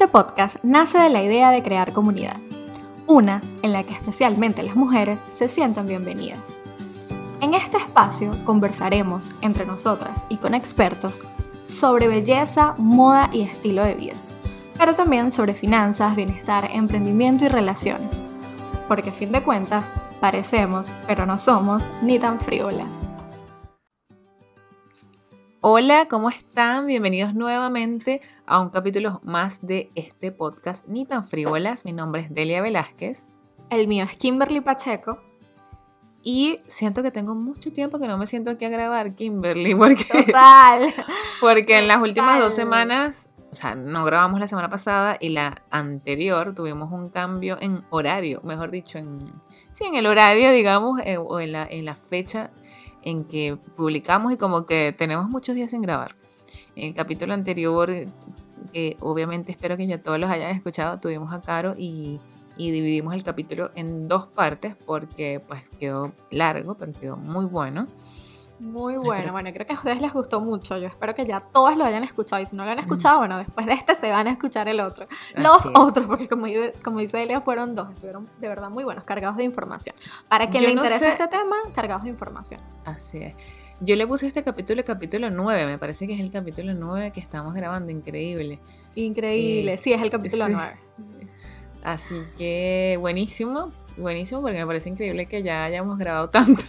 Este podcast nace de la idea de crear comunidad, una en la que especialmente las mujeres se sientan bienvenidas. En este espacio conversaremos entre nosotras y con expertos sobre belleza, moda y estilo de vida, pero también sobre finanzas, bienestar, emprendimiento y relaciones, porque a fin de cuentas parecemos, pero no somos ni tan frívolas. Hola, ¿cómo están? Bienvenidos nuevamente a un capítulo más de este podcast Ni tan frívolas. Mi nombre es Delia Velázquez. El mío es Kimberly Pacheco. Y siento que tengo mucho tiempo que no me siento aquí a grabar, Kimberly, porque, Total. porque en las últimas dos semanas, o sea, no grabamos la semana pasada y la anterior tuvimos un cambio en horario, mejor dicho, en, sí, en el horario, digamos, eh, o en la, en la fecha en que publicamos y como que tenemos muchos días sin grabar. En el capítulo anterior, que obviamente espero que ya todos los hayan escuchado, tuvimos a Caro y, y dividimos el capítulo en dos partes porque pues quedó largo, pero quedó muy bueno. Muy bueno, bueno, creo que a ustedes les gustó mucho. Yo espero que ya todos lo hayan escuchado. Y si no lo han escuchado, bueno, después de este se van a escuchar el otro. Los otros, porque como, como dice Elia, fueron dos. Estuvieron de verdad muy buenos, cargados de información. Para quien le interese este tema, cargados de información. Así es. Yo le puse este capítulo, capítulo 9. Me parece que es el capítulo 9 que estamos grabando. Increíble. Increíble. sí, es el capítulo 9. Así que buenísimo buenísimo porque me parece increíble que ya hayamos grabado tanto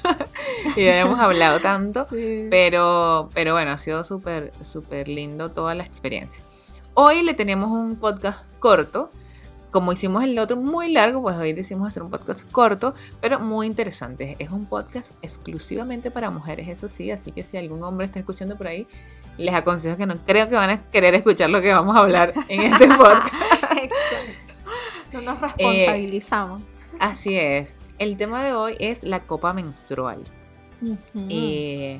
y ya hayamos hablado tanto. Pero, pero bueno, ha sido súper, súper lindo toda la experiencia. Hoy le tenemos un podcast corto. Como hicimos el otro muy largo, pues hoy decidimos hacer un podcast corto, pero muy interesante. Es un podcast exclusivamente para mujeres, eso sí, así que si algún hombre está escuchando por ahí, les aconsejo que no creo que van a querer escuchar lo que vamos a hablar en este podcast. No nos responsabilizamos. Así es. El tema de hoy es la copa menstrual. Eh,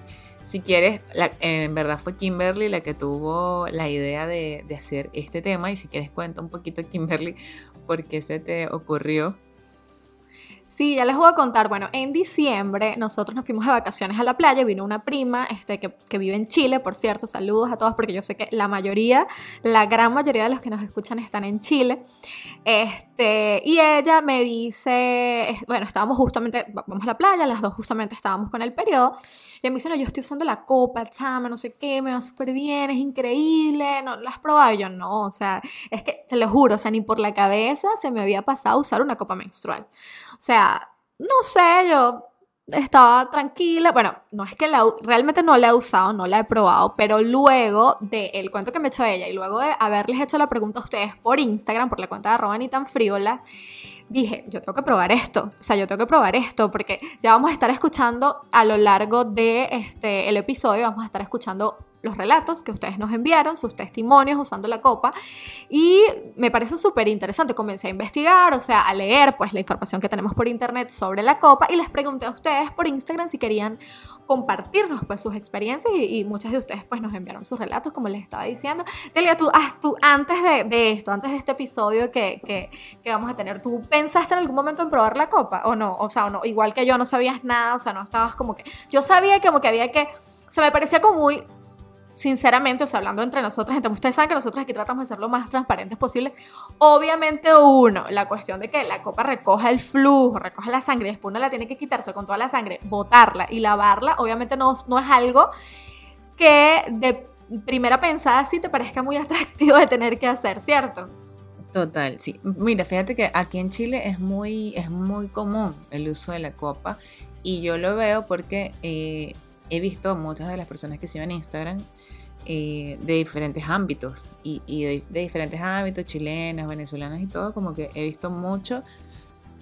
si quieres, en verdad fue Kimberly la que tuvo la idea de, de, hacer este tema y si quieres cuenta un poquito Kimberly por qué se te ocurrió Sí, ya les voy a contar. Bueno, en diciembre nosotros nos fuimos de vacaciones a la playa. Vino una prima este, que, que, vive en Chile, por cierto. Saludos a todos porque yo sé que la mayoría, la gran mayoría de los que nos escuchan están en Chile. Este, y ella me dice, bueno, estábamos justamente, vamos a la playa, las dos justamente estábamos con el periodo. Y me dice, no, yo estoy usando la copa, chama, no sé qué, me va súper bien, es increíble. ¿No la has probado? Y yo, no, o sea, es que te lo juro, o sea, ni por la cabeza se me había pasado usar una copa menstrual. Sea, no sé, yo estaba tranquila. Bueno, no es que la, realmente no la he usado, no la he probado, pero luego del cuento que me echó ella y luego de haberles hecho la pregunta a ustedes por Instagram, por la cuenta de arroba ni tan friolas, dije, yo tengo que probar esto, o sea, yo tengo que probar esto, porque ya vamos a estar escuchando a lo largo de este, el episodio, vamos a estar escuchando los relatos que ustedes nos enviaron, sus testimonios usando la copa y me parece súper interesante. Comencé a investigar, o sea, a leer pues la información que tenemos por internet sobre la copa y les pregunté a ustedes por Instagram si querían compartirnos pues sus experiencias y, muchas de ustedes pues nos enviaron sus relatos como les estaba diciendo. Delia, tú, ah, tú antes de, esto, antes de este episodio que, que, que, vamos a tener, ¿tú pensaste en algún momento en probar la copa o no? O sea, o no, igual que yo no sabías nada, o sea, no estabas como que... Yo sabía como que había que... Se me parecía como muy sinceramente, o sea, hablando entre nosotras, entonces ustedes saben que nosotros aquí tratamos de ser lo más transparentes posible. Obviamente, uno, la cuestión de que la copa recoja el flujo, recoja la sangre, después uno la tiene que quitarse con toda la sangre, botarla y lavarla, obviamente no, no es algo que de primera pensada sí te parezca muy atractivo de tener que hacer, ¿cierto? Total, sí. Mira, fíjate que aquí en Chile es muy, es muy común el uso de la copa y yo lo veo porque eh, he visto muchas de las personas que siguen en Instagram eh, de diferentes ámbitos. Y, de, diferentes ámbitos, chilenas, venezolanas y todo, como que he visto mucho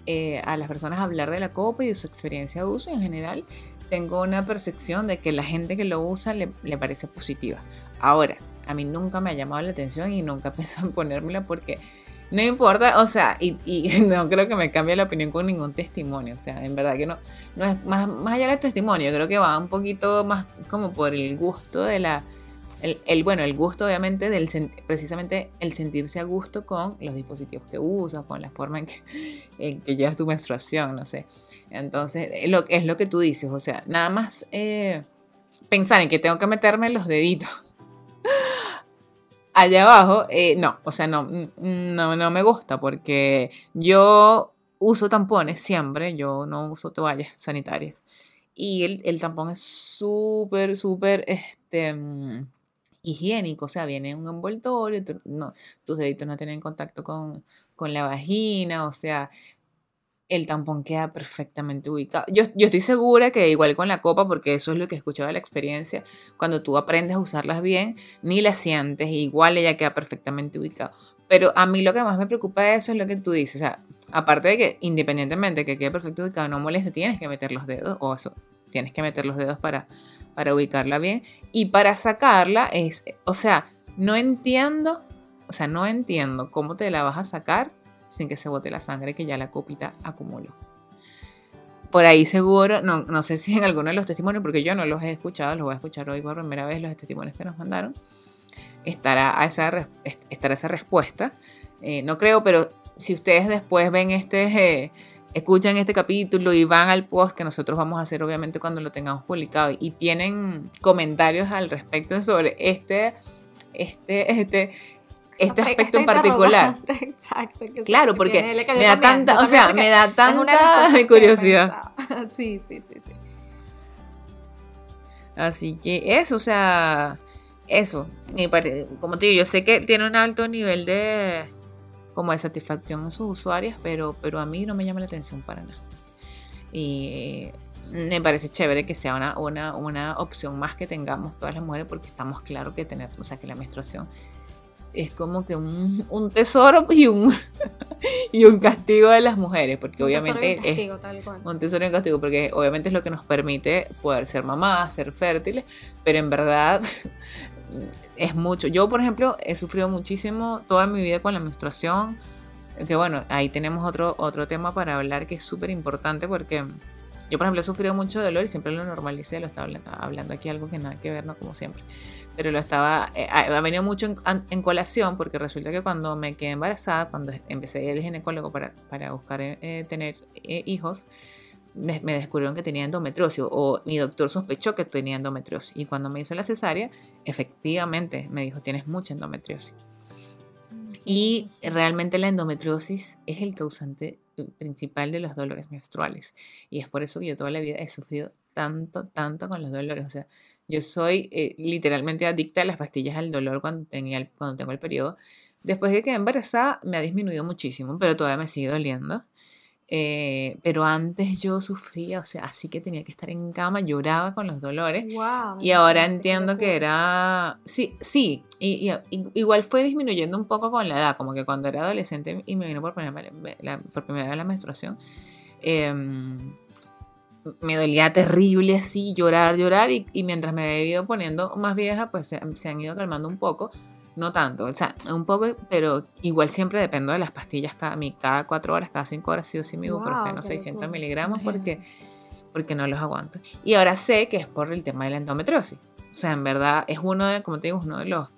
eh, a las personas hablar de la copa y de su experiencia de uso. Y en general tengo una percepción de que la gente que lo usa le, le parece positiva. Ahora, a mí nunca me ha llamado la atención y nunca pensado en ponérmela porque no importa, o sea, y, y, no creo que me cambie la opinión con ningún testimonio, o sea, en verdad que no, no es más, más allá del testimonio, creo que va un poquito más como por el gusto de la, el, bueno, el gusto obviamente del precisamente el sentirse a gusto con los dispositivos que usas, con la forma en que, llevas tu menstruación, no sé. Entonces, es lo, es lo que tú dices, o sea, nada más eh, pensar en que tengo que meterme los deditos allá abajo, eh, no, o sea, no, no, no me gusta porque yo uso tampones siempre, yo no uso toallas sanitarias. Y el, el tampón es súper, súper, este, mm, higiénico, o sea, viene en un envoltorio, no, tus deditos no tienen contacto con, con la vagina, o sea, el tampón queda perfectamente ubicado. Yo, yo, estoy segura que igual con la copa, porque eso es lo que he escuchado de la experiencia, cuando tú aprendes a usarlas bien, ni las sientes, igual ella queda perfectamente ubicada. Pero a mí lo que más me preocupa de eso es lo que tú dices, o sea, aparte de que independientemente de que quede perfecto ubicado, no moleste, tienes que meter los dedos, o eso, tienes que meter los dedos para, para ubicarla bien. Y para sacarla es, o sea, no entiendo, o sea, no entiendo cómo te la vas a sacar sin que se bote la sangre que ya la copita acumuló. Por ahí seguro, no, no sé si en alguno de los testimonios, porque yo no los he escuchado, los voy a escuchar hoy por primera vez, los testimonios que nos mandaron, estará, a esa, estará esa respuesta. Eh, no creo, pero si ustedes después ven este, eh, escuchan este capítulo y van al post que nosotros vamos a hacer obviamente cuando lo tengamos publicado y tienen comentarios al respecto sobre este, este, este, este aspecto en particular. Exacto. claro, porque me da tanta, o sea, me da tanta curiosidad. Sí, sí, sí, sí. Así que eso, o sea, eso, como te digo, yo sé que tiene un alto nivel de como de satisfacción en sus usuarias, pero, pero a mí no me llama la atención para nada. Y me parece chévere que sea una, una, una opción más que tengamos todas las mujeres, porque estamos claros que tener, o sea, que la menstruación es como que un, un tesoro y un, y un castigo de las mujeres, porque obviamente un castigo, es tal cual. un tesoro y un castigo, porque obviamente es lo que nos permite poder ser mamás, ser fértiles, pero en verdad es mucho. Yo, por ejemplo, he sufrido muchísimo toda mi vida con la menstruación, que bueno, ahí tenemos otro, otro tema para hablar que es súper importante porque yo, por ejemplo, he sufrido mucho dolor y siempre lo normalicé, lo estaba hablando, aquí algo que nada que ver, no como siempre. Pero lo estaba, eh, ha venido mucho en, colación porque resulta que cuando me quedé embarazada, cuando empecé a ir al ginecólogo para, para buscar eh, tener eh, hijos, me, descubrieron que tenía endometriosis o mi doctor sospechó que tenía endometriosis. Y cuando me hizo la cesárea, efectivamente me dijo, tienes mucha endometriosis. Y realmente la endometriosis es el causante principal de los dolores menstruales. Y es por eso que yo toda la vida he sufrido tanto, tanto con los dolores. O sea, yo soy eh, literalmente adicta a las pastillas al dolor cuando, tenía cuando tengo el periodo. Después de que embarazada me ha disminuido muchísimo, pero todavía me sigue doliendo. Eh, pero antes yo sufría, o sea, así que tenía que estar en cama, lloraba con los dolores. y ahora entiendo que era, sí, sí, y, igual fue disminuyendo un poco con la edad, como que cuando era adolescente y me vino por primera, la, por primera vez la menstruación, em, me dolía terrible así, llorar, llorar, y, mientras me he ido poniendo más vieja, pues se han ido calmando un poco no tanto, o sea, un poco, pero igual siempre dependo de las pastillas cada, cada cuatro horas, cada cinco horas, sí o sí mi ibuprofeno, 600 miligramos, porque, porque no los aguanto. Y ahora sé que es por el tema de la endometriosis. O sea, en verdad es uno de, como te digo, uno de los,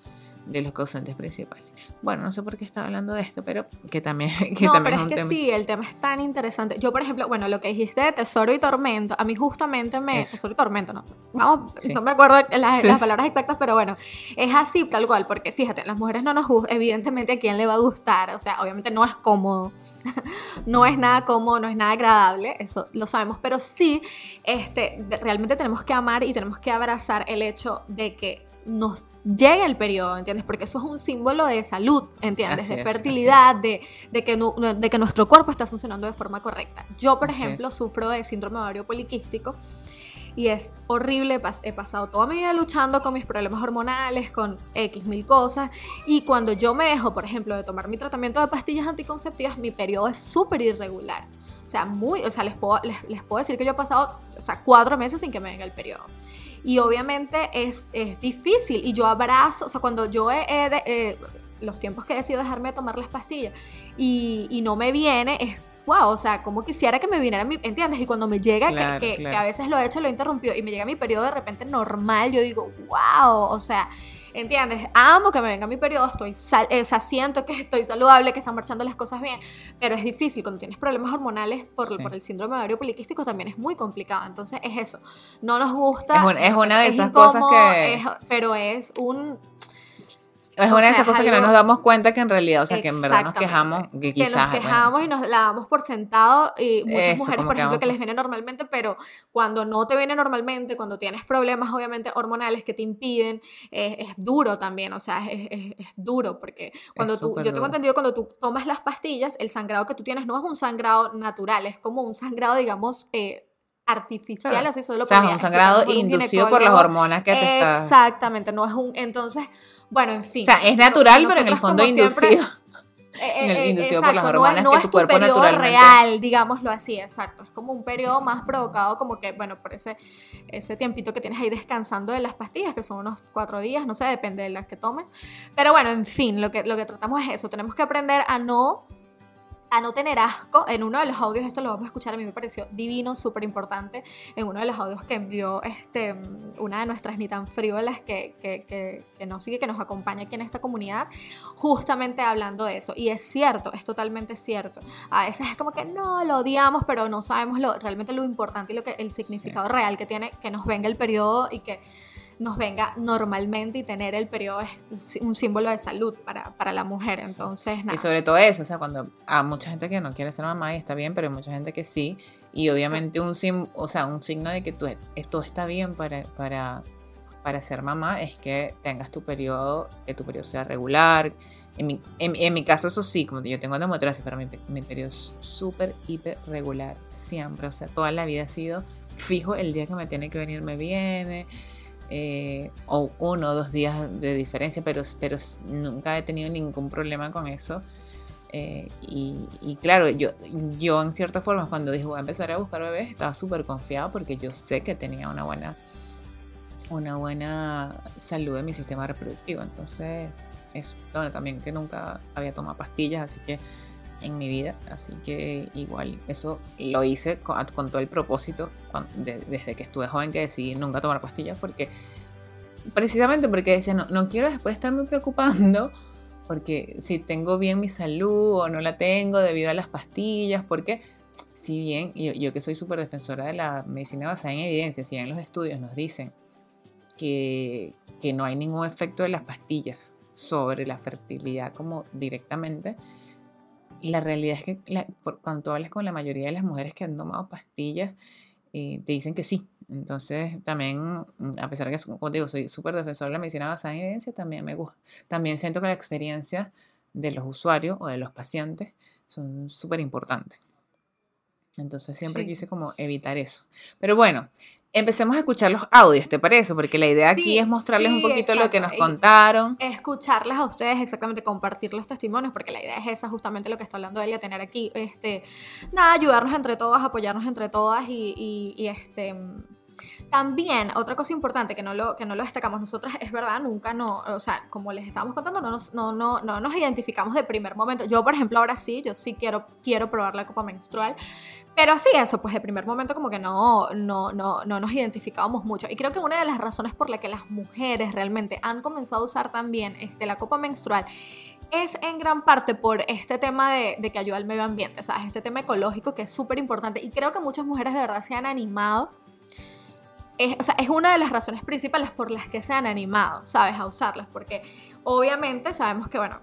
de los causantes principales. Bueno, no sé por qué estaba hablando de esto, pero que también, que no, también pero es, que sí, el tema es tan interesante. Yo, por ejemplo, bueno, lo que dijiste de tesoro y tormento, a mí justamente me... Tesoro y tormento, no. Vamos, no me acuerdo las, las, palabras exactas, pero bueno, es así tal cual, porque fíjate, las mujeres no nos gustan, evidentemente a quién le va a gustar, o sea, obviamente no es cómodo, no es nada cómodo, no es nada agradable, eso lo sabemos, pero sí, este, realmente tenemos que amar y tenemos que abrazar el hecho de que nos llegue el periodo, ¿entiendes? Porque eso es un símbolo de salud, ¿entiendes? de fertilidad, de, de, que de que nuestro cuerpo está funcionando de forma correcta. Yo, por ejemplo, sufro de síndrome ovario poliquístico y es horrible. He pasado toda mi vida luchando con mis problemas hormonales, con X mil cosas. Y cuando yo me dejo, por ejemplo, de tomar mi tratamiento de pastillas anticonceptivas, mi periodo es súper irregular. O sea, muy, o sea, les puedo, les, les puedo decir que yo he pasado, o sea, cuatro meses sin que me venga el periodo. Y obviamente es, es difícil. Y yo abrazo, o sea, cuando yo he, eh, los tiempos que he decidido dejarme de tomar las pastillas y, y no me viene, es wow, o sea, como quisiera que me viniera mi, ¿entiendes? Y cuando me llega, que, que, a veces lo he hecho, lo he interrumpido, y me llega mi periodo de repente normal, yo digo, wow, o sea, ¿Entiendes? Amo que me venga mi periodo, estoy o sea, siento que estoy saludable, que están marchando las cosas bien, pero es difícil. Cuando tienes problemas hormonales por, por el síndrome ovario poliquístico también es muy complicado. Entonces es eso. No nos gusta. Es, una de esas cosas que. pero es un Es O una de sea, esas es cosas que no algo- nos damos cuenta que en realidad, o sea, que en verdad nos quejamos, que que quizás... nos bueno, quejamos y nos la damos por sentado y muchas Eso, mujeres, por que ejemplo, que les viene normalmente, pero cuando no te viene normalmente, cuando tienes problemas obviamente hormonales que te impiden, eh, es duro también, o sea, es, es- es duro porque cuando tú, yo tengo entendido cuando tú tomas las pastillas, el sangrado que tú tienes no es un sangrado natural, es como un sangrado, digamos, eh, artificial, Claro. así solo lo o sea, es un sangrado inducido por las hormonas que te está... Exactamente, no es un, entonces, bueno, en fin. O sea, es natural, pero en el fondo como siempre, inducido. eh, en el- eh, inducido por las exacto, no es- hormonas no que es tu cuerpo periodo naturalmente- real, digámoslo así, exacto. Es como un periodo más provocado, como que, bueno, por ese, ese tiempito que tienes ahí descansando de las pastillas, que son unos cuatro días, no sé, depende de las que tomes. Pero bueno, en fin, lo que, lo que tratamos es eso. Tenemos que aprender a no a no tener asco. En uno de los audios, esto lo vamos a escuchar, a mí me pareció divino, súper importante. En uno de los audios que envió este, una de nuestras ni tan frívolas que, que, que, que nos sigue, que nos acompaña aquí en esta comunidad, justamente hablando de eso. Y es cierto, es totalmente cierto. A veces es como que no, lo odiamos, pero no sabemos lo, realmente lo importante y lo que, el significado real que tiene que nos venga el periodo y que nos venga normalmente y tener el periodo es un símbolo de salud para, para la mujer. Entonces, nada. Y sobre todo eso, o sea, cuando a mucha gente que no quiere ser mamá y está bien, pero hay mucha gente que sí. Y obviamente un, sim- o sea, un signo de que tú, esto está bien para, para, para ser mamá es que tengas tu periodo, que tu periodo sea regular. En mi, en, en mi caso, eso sí, como yo tengo endometriosis, pero mi, mi periodo es súper, hiper regular, siempre. O sea, toda la vida ha sido fijo, el día que me tiene que venir me viene. Eh, o uno o dos días de diferencia, pero, pero nunca he tenido ningún problema con eso. Eh, y, claro, yo, yo en cierta forma cuando dije voy a empezar a buscar bebés estaba súper confiado porque yo sé que tenía una buena, una buena salud de mi sistema reproductivo. Entonces, eso, bueno, también que nunca había tomado pastillas, así que en mi vida, así que igual eso lo hice con, con todo el propósito de, desde que estuve joven que decidí nunca tomar pastillas porque precisamente porque decía no, no quiero después estarme preocupando porque si tengo bien mi salud o no la tengo debido a las pastillas, porque si bien yo, yo que soy súper defensora de la medicina basada en evidencia, si bien los estudios nos dicen que, que no hay ningún efecto de las pastillas sobre la fertilidad como directamente, la realidad es que la, por, cuando tú hablas con la mayoría de las mujeres que han tomado pastillas, eh, te dicen que sí. Entonces, también, a pesar de que, como digo, soy súper defensor de la medicina basada en evidencia, también me gusta. También siento que la experiencia de los usuarios o de los pacientes son súper importantes. Entonces, siempre sí. quise como evitar eso. Pero bueno, empecemos a escuchar los audios, ¿te parece? Porque la idea aquí es mostrarles sí, un poquito exacto. lo que nos contaron. Escucharlas a ustedes, exactamente, compartir los testimonios, porque la idea es esa, justamente lo que está hablando ella, tener aquí, este, nada, ayudarnos entre todas, apoyarnos entre todas y, y, y este... También, otra cosa importante que no, lo, que no lo destacamos nosotras, es verdad, nunca no, o sea, como les estábamos contando, no nos, no, no, no nos identificamos de primer momento. Yo, por ejemplo, ahora sí, yo sí quiero, quiero probar la copa menstrual, pero sí, eso, pues de primer momento como que no, no, no, no nos identificábamos mucho. Y creo que una de las razones por la que las mujeres realmente han comenzado a usar también este, la copa menstrual es en gran parte por este tema de, de que ayuda al medio ambiente, ¿sabes? Este tema ecológico que es súper importante. Y creo que muchas mujeres de verdad se han animado es, una de las razones principales por las que se han animado, ¿sabes? A usarlas, porque obviamente sabemos que, bueno,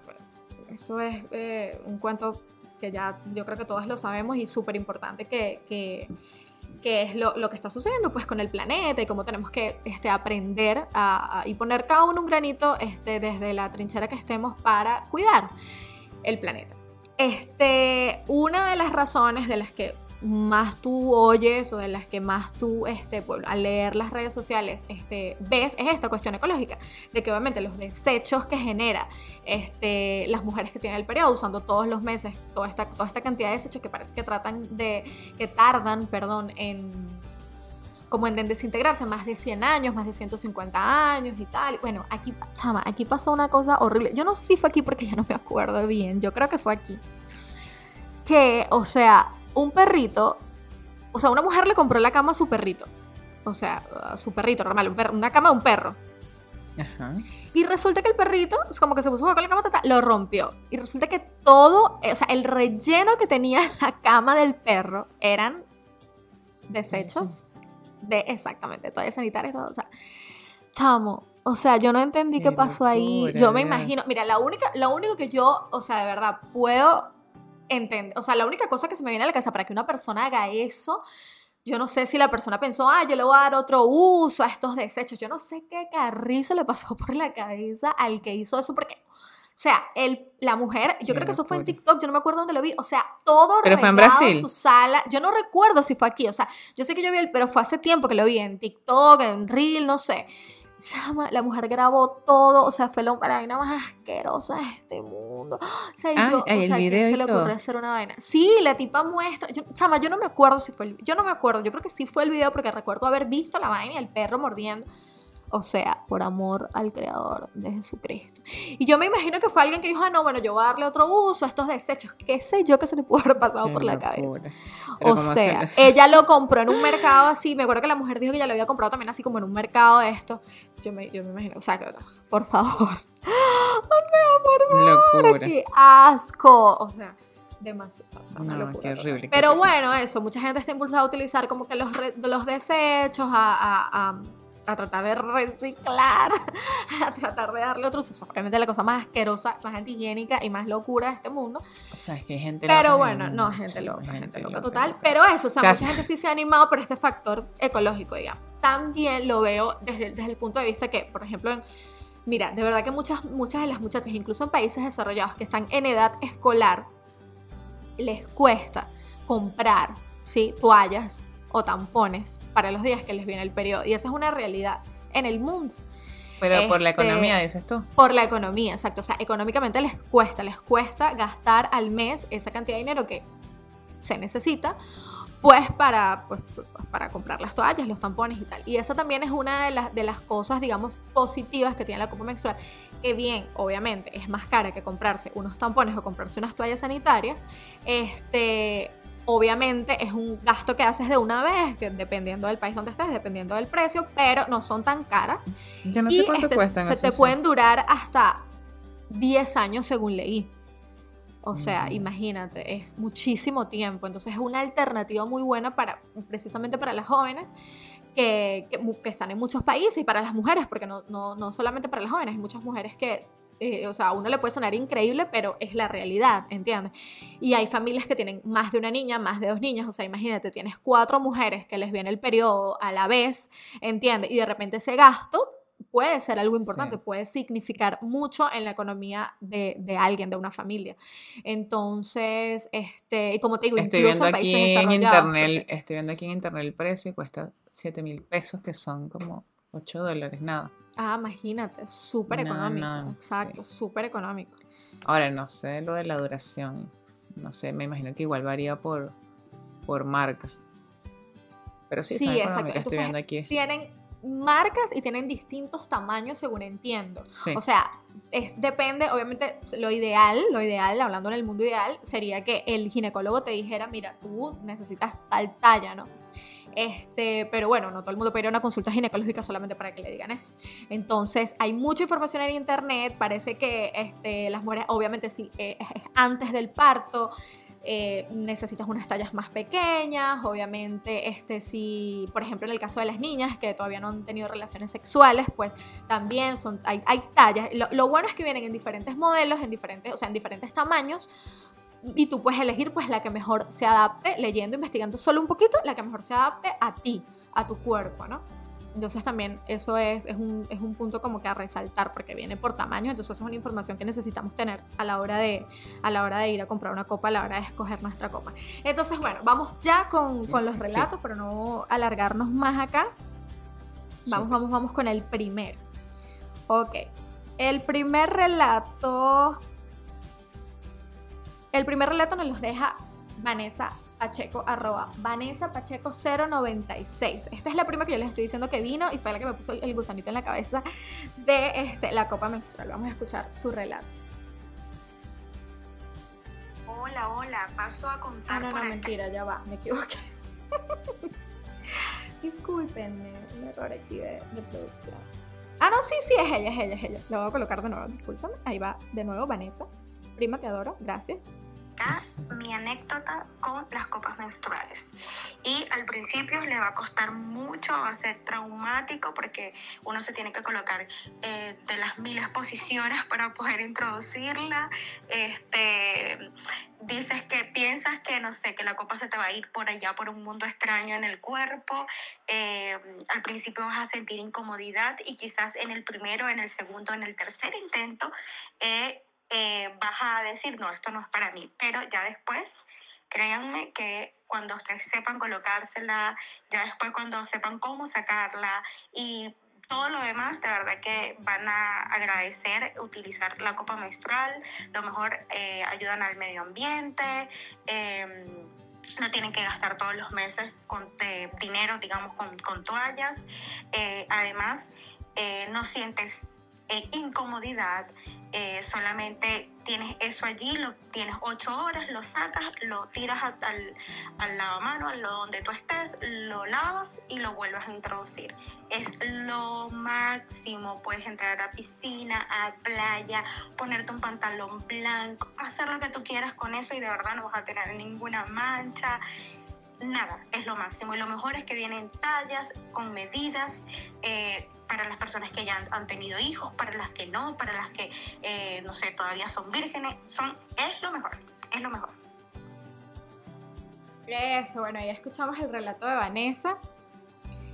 eso es eh, un cuento que ya yo creo que todos lo sabemos y súper importante que, que, que, es lo, lo, que está sucediendo pues con el planeta y cómo tenemos que este, aprender a, a, y poner cada uno un granito este, desde la trinchera que estemos para cuidar el planeta. Este, una de las razones de las que más tú oyes o de las que más tú este, al leer las redes sociales este, ves es esta cuestión ecológica, de que obviamente los desechos que genera este, las mujeres que tienen el periodo usando todos los meses toda esta, toda esta cantidad de desechos que parece que tratan de, que tardan, perdón, en como en desintegrarse más de 100 años, más de 150 años y tal. Bueno, aquí, chama, aquí pasó una cosa horrible. Yo no sé si fue aquí porque ya no me acuerdo bien. Yo creo que fue aquí. Que, o sea, un perrito, o sea, una mujer le compró la cama a su perrito. O sea, a su perrito normal, un perro, una cama a un perro. Ajá. Y resulta que el perrito, como que se puso a jugar con la cama, tata, lo rompió. Y resulta que todo, o sea, el relleno que tenía la cama del perro eran desechos de exactamente toallas sanitarias, todo, o sea, chamo, O sea, yo no entendí qué, Qué pasó ahí. Yo me imagino, mira, la única, lo único que yo, o sea, de verdad, puedo entender, o sea, la única cosa que se me viene a la cabeza para que una persona haga eso, yo no sé si la persona pensó, ah, yo le voy a dar otro uso a estos desechos. Yo no sé qué carrizo le pasó por la cabeza al que hizo eso, porque, o sea, el, la mujer, yo Qué creo que eso fue en. TikTok, yo no me acuerdo dónde lo vi, o sea, todo Pero fue en Brasil. su sala. Yo no recuerdo si fue aquí, o sea, yo sé que yo vi el, pero fue hace tiempo que lo vi en TikTok, en Reel, no sé. Chama, la mujer grabó todo, o sea, fue la, la vaina más asquerosa de este mundo. O sea, Ah, yo, o sea, ¿quién video se le ocurrió hacer una vaina? Sí, la tipa muestra. Yo, chama, yo no me acuerdo si fue el, Yo no me acuerdo, yo creo que sí fue el video porque recuerdo haber visto la vaina y el perro mordiendo. O sea, por amor al creador de Jesucristo. Y yo me imagino que fue alguien que dijo, ah, no, bueno, yo voy a darle otro uso a estos desechos. ¿Qué sé yo que se le pudo haber pasado Qué por la cabeza? O ¿cómo sea, ella lo compró en un mercado así. Me acuerdo que la mujer dijo que ya lo había comprado también así como en un mercado de esto. Yo me, yo me imagino, o sea, que- por favor. Locura. ¡Qué asco! O sea, demasiado. o sea, una No, locura qué horrible, Pero bueno, eso. Mucha gente está impulsada a utilizar como que los, re- los desechos, a, a- a- a tratar de reciclar, a tratar de darle otro uso. Obviamente la cosa más asquerosa, más antihigiénica y más locura de este mundo. O sea, es que hay gente loca Pero el bueno, no, gente loca, gente loca loca, total. loca. Pero eso, o sea, O sea, mucha gente sí se ha animado por este factor ecológico, digamos. También lo veo desde, desde el punto de vista que, por ejemplo, en, mira, de verdad que muchas, muchas de las muchachas, incluso en países desarrollados que están en edad escolar, les cuesta comprar, ¿sí? Toallas o tampones para los días que les viene el periodo. Y esa es una realidad en el mundo Pero por la este, economía, dices tú. por la economía, exacto. O sea, económicamente les cuesta, les cuesta gastar al mes esa cantidad de dinero que se necesita, pues para, pues, pues, para comprar las toallas, los tampones y tal. Y esa también es una de las, de las cosas, digamos, positivas que tiene la copa menstrual. Que bien, obviamente, es más cara que comprarse unos tampones o comprarse unas toallas sanitarias. Este, obviamente es un gasto que haces de una vez, que dependiendo del país donde estés, dependiendo del precio, pero no son tan caras Yo no y sé cuánto este, cuestan se te sí. pueden durar hasta 10 años según leí. O sea, Ujú. imagínate, es muchísimo tiempo. Entonces es una alternativa muy buena para, precisamente para las jóvenes que, que que están en muchos países y para las mujeres, porque no, no, no solamente para las jóvenes, hay muchas mujeres que, eh, o sea, a uno le puede sonar increíble, pero es la realidad, ¿entiendes? Y hay familias que tienen más de una niña, más de dos niñas, o sea, imagínate, tienes cuatro mujeres que les viene el periodo a la vez, ¿entiendes? Y de repente ese gasto puede ser algo importante, Sí. puede significar mucho en la economía de, de alguien, de una familia. Entonces, este, y como te digo, Estoy incluso viendo en países aquí en internet, porque- estoy viendo aquí en internet el precio y cuesta 7 mil pesos, que son como 8 dólares, nada. Ah, imagínate, súper económico. no, exacto, súper económico. Ahora, no sé lo de la duración. No sé, me imagino que igual varía por, por marca. Pero sí, Sí, exacto. económicas, estoy Entonces, viendo aquí. Tienen marcas y tienen distintos tamaños según entiendo. Sí. O sea, es, depende, obviamente, lo ideal, lo ideal, hablando en el mundo ideal, sería que el ginecólogo te dijera, mira, tú necesitas tal talla, ¿no? Este, pero bueno, no todo el mundo a una consulta ginecológica solamente para que le digan eso. Entonces, hay mucha información en internet. Parece que este, las mujeres, obviamente, sí, eh, es antes del parto. eh, necesitas unas tallas más pequeñas, obviamente, este, si, por ejemplo, en el caso de las niñas que todavía no han tenido relaciones sexuales, pues también son, hay, hay tallas. Lo, lo bueno es que vienen en diferentes modelos, en diferentes, o sea, en diferentes tamaños, y tú puedes elegir pues la que mejor se adapte, leyendo, investigando solo un poquito, la que mejor se adapte a ti, a tu cuerpo, ¿no? Entonces también eso es, es, un, es un punto como que a resaltar porque viene por tamaño, entonces es una información que necesitamos tener a la hora de, a la hora de ir a comprar una copa, a la hora de escoger nuestra copa. Entonces bueno, vamos ya con, con los Sí. relatos, pero no alargarnos más acá. Vamos, vamos, vamos con el primero. Ok. El primer relato. El primer relato nos los deja Vanessa Pacheco, arroba Vanessa Pacheco 096. Esta es la prima que yo les estoy diciendo que vino y fue la que me puso el gusanito en la cabeza de este, la copa menstrual. Vamos a escuchar su relato. Hola, hola, paso a contar Ah, no, no, acá. mentira, ya va, me equivoqué. Discúlpenme, un error aquí de, de producción. Ah, no, sí, sí, es ella, es ella, es ella. La voy a colocar de nuevo, discúlpame. Ahí va, de nuevo, Vanessa. Prima, te adoro, gracias. acá mi anécdota con las copas menstruales. Y al principio le va a costar mucho, va a ser traumático porque uno se tiene que colocar eh, de las miles posiciones para poder introducirla. Este, dices que piensas que, no sé, que la copa se te va a ir por allá, por un mundo extraño en el cuerpo. Eh, al principio vas a sentir incomodidad y quizás en el primero, en el segundo, en el tercer intento, eh, eh, vas a decir, no, esto no es para mí. Pero ya después, créanme que cuando ustedes sepan colocársela, ya después cuando sepan cómo sacarla y todo lo demás, de verdad que van a agradecer utilizar la copa menstrual. Lo mejor eh, ayudan al medio ambiente. Em, no tienen que gastar todos los meses con dinero, digamos, con, con toallas. Eh, además, no sientes incomodidad eh, solamente tienes eso allí, lo tienes ocho horas, lo sacas, lo tiras al, al lavamano, a lo donde tú estés, lo lavas y lo vuelves a introducir. Es lo máximo. Puedes entrar a piscina, a playa, ponerte un pantalón blanco, hacer lo que tú quieras con eso y de verdad no vas a tener ninguna mancha nada, es lo máximo. Y lo mejor es que vienen tallas con medidas. Eh, para las personas que ya han, tenido hijos, para las que no, para las que, eh, no sé, todavía son vírgenes, son, es lo mejor, es lo mejor. Eso, bueno, ya escuchamos el relato de Vanessa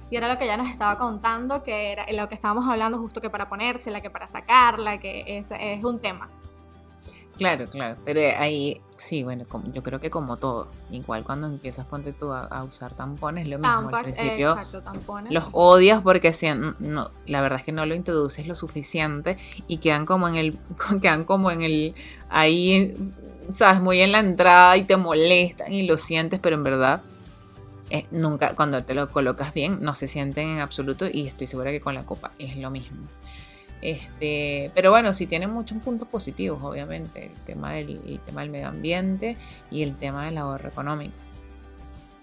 y era lo que ella nos estaba contando, que era lo que estábamos hablando justo que para ponérsela, que para sacarla, que es, es un tema. Claro, claro, pero ahí sí, bueno, como, yo creo que como todo, igual cuando empiezas ponte tú a, usar tampones, lo mismo al principio exacto, tampones. los odias porque si, no, la verdad es que no lo introduces lo suficiente y quedan como en el, quedan como en el, ahí, sabes, muy en la entrada y te molestan y lo sientes, pero en verdad eh, nunca, cuando te lo colocas bien, no se sienten en absoluto y estoy segura que con la copa es lo mismo. Este, pero bueno, sí tiene muchos puntos positivos, obviamente, el tema, del, tema del medio ambiente y el tema del ahorro económico.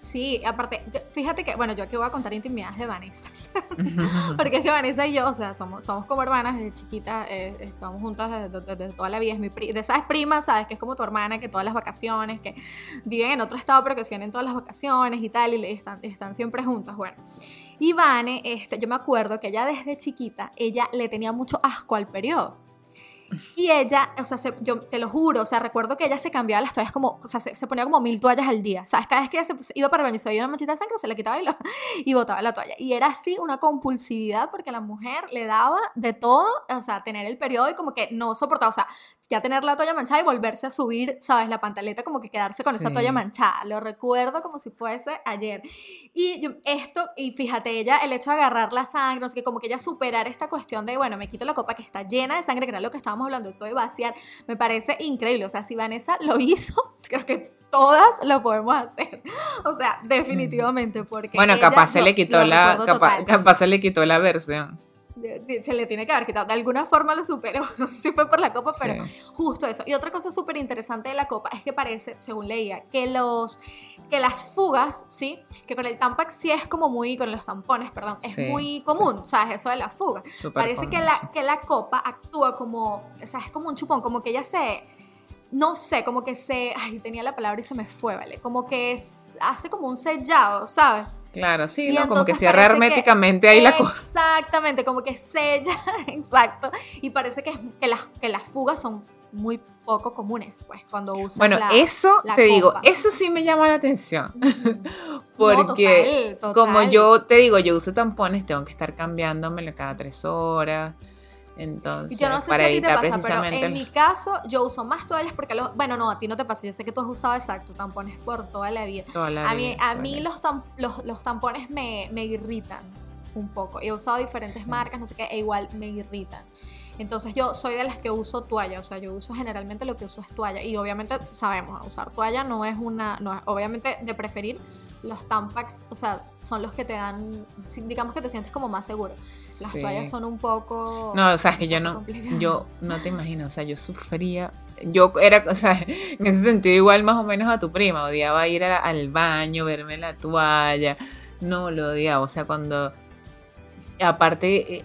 Sí, aparte, fíjate que, bueno, yo aquí voy a contar intimidades de Vanessa. Porque es que Vanessa y yo, o sea, somos, somos como hermanas desde chiquitas, eh, estamos juntas desde, toda la vida. Es mi de esas primas, ¿sabes? Que es como tu hermana, que todas las vacaciones, que viven en otro estado, pero que se vienen todas las vacaciones y tal, y están, están siempre juntas. Bueno, y Vane, este, yo me acuerdo que ella desde chiquita, ella le tenía mucho asco al periodo. Y ella, o sea, yo te lo juro, o sea, recuerdo que ella se cambiaba las toallas como, o sea, se, ponía como mil toallas al día. ¿Sabes? Cada vez que ella se, iba para el baño y se veía una manchita de sangre, se le quitaba y, lo, y botaba la toalla. Y era así una compulsividad porque la mujer le daba de todo, o sea, tener el periodo y como que no soportaba, o sea, ya tener la toalla manchada y volverse a subir, ¿sabes? La pantaleta, como que quedarse con esa toalla manchada. Lo recuerdo como si fuese ayer. Y yo, esto, y fíjate, ella, el hecho de agarrar la sangre, no sé qué, como que ella superar esta cuestión de, bueno, me quito la copa que está llena de sangre, que era lo que estábamos hablando, eso de vaciar, me parece increíble. O sea, si Vanessa lo hizo, creo que todas lo podemos hacer. O sea, definitivamente, porque. Bueno, capaz se le quitó la. capaz se le quitó la versión se le tiene que haber quitado. De alguna forma lo superó. No sé si fue por la copa, pero justo eso. Y otra cosa súper interesante de la copa es que parece, según leía, que los que las fugas, ¿sí? Que con el Tampax sí es como muy, con los tampones, perdón, es muy común, ¿sabes? Eso de la fuga. parece que la, que la copa actúa como, o sea, es como un chupón, como que ella se no sé, como que se, ay, tenía la palabra y se me fue, ¿vale? Como que hace como un sellado, ¿sabes? Claro, sí, ¿no? como que cierra herméticamente ahí la cosa. Exactamente, como que sella, exacto. Y parece que, que, las, que las fugas son muy poco comunes, pues, cuando usan Bueno, eso, te digo, eso sí me llama la atención. Porque, como yo te digo, yo uso tampones, tengo que estar cambiándomelo cada tres horas. Entonces, yo no sé para si a ti te pasa, pero en mi caso yo uso más toallas porque los, bueno, no, a ti no te pasa, yo sé que tú has usado exacto tampones por toda la vida. a mí, a mí los, los, tampones me, me, irritan un poco. He usado diferentes marcas, no sé qué, e igual me irritan. Entonces yo soy de las que uso toalla, o sea, yo uso generalmente lo que uso es toalla y obviamente sabemos, usar toalla no es una, no obviamente de preferir los Tampax, o sea, son los que te dan, digamos que te sientes como más seguro. Las toallas son un poco... No, o sea, es que yo no, yo no te imagino, o sea, yo sufría, yo era, o sea, en ese sentido igual más o menos a tu prima, odiaba ir al baño, verme la toalla, no lo odiaba, o sea, cuando, aparte, eh,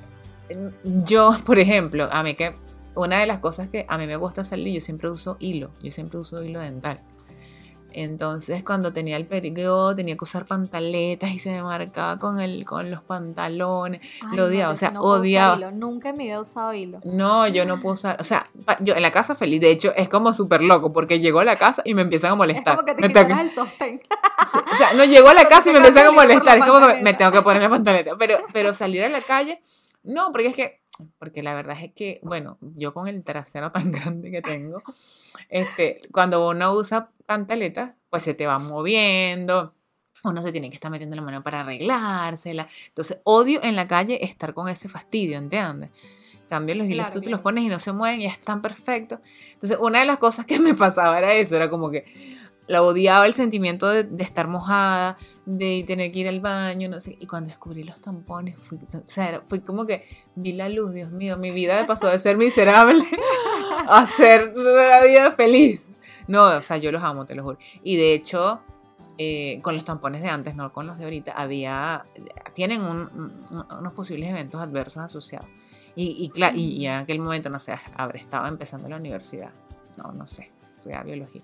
yo, por ejemplo, a mí que una de las cosas que a mí me gusta salir, yo siempre uso hilo, yo siempre uso hilo dental. Entonces, cuando tenía el periodo, tenía que usar pantaletas y se me marcaba con, el, con los pantalones. Ay, lo no, odiaba, yo o sea, no odiaba. hilo, Nunca vida he usado hilo. No, yo no puedo usar, o sea, yo en la casa feliz, de hecho, es como súper loco, porque llego a la casa y me empiezan a Es molestar. como que te Me que- el sostén. Sí, o sea, no llego a la casa y me empiezan a molestar. Es como que me, me tengo que poner la pantaleta. Pero, pero salir a la calle, no, porque es que, porque la verdad es que, bueno, yo con el trasero tan grande que tengo, este, cuando uno usa pantaletas, pues se te va moviendo. Uno se tiene que estar metiendo la mano para arreglársela. Entonces, odio en la calle estar con ese fastidio, ¿entiendes? En Cambio, los hilos Claro, tú te los pones y no se mueven y están perfectos. Entonces, una de las cosas que me pasaba era eso, era como que la odiaba el sentimiento de, de estar mojada, de tener que ir al baño, no sé. Y cuando descubrí los tampones, fui, o sea, fue como que vi la luz, Dios mío, mi vida pasó de ser miserable a ser una vida feliz. No, o sea, yo los amo, te lo juro. Y de hecho, eh, con los tampones de antes, no con los de ahorita, había, tienen un- un- unos posibles eventos adversos asociados. Y, y, y, y en aquel momento, no sé, habré estado empezando la universidad. No, no sé, estudiaba biología.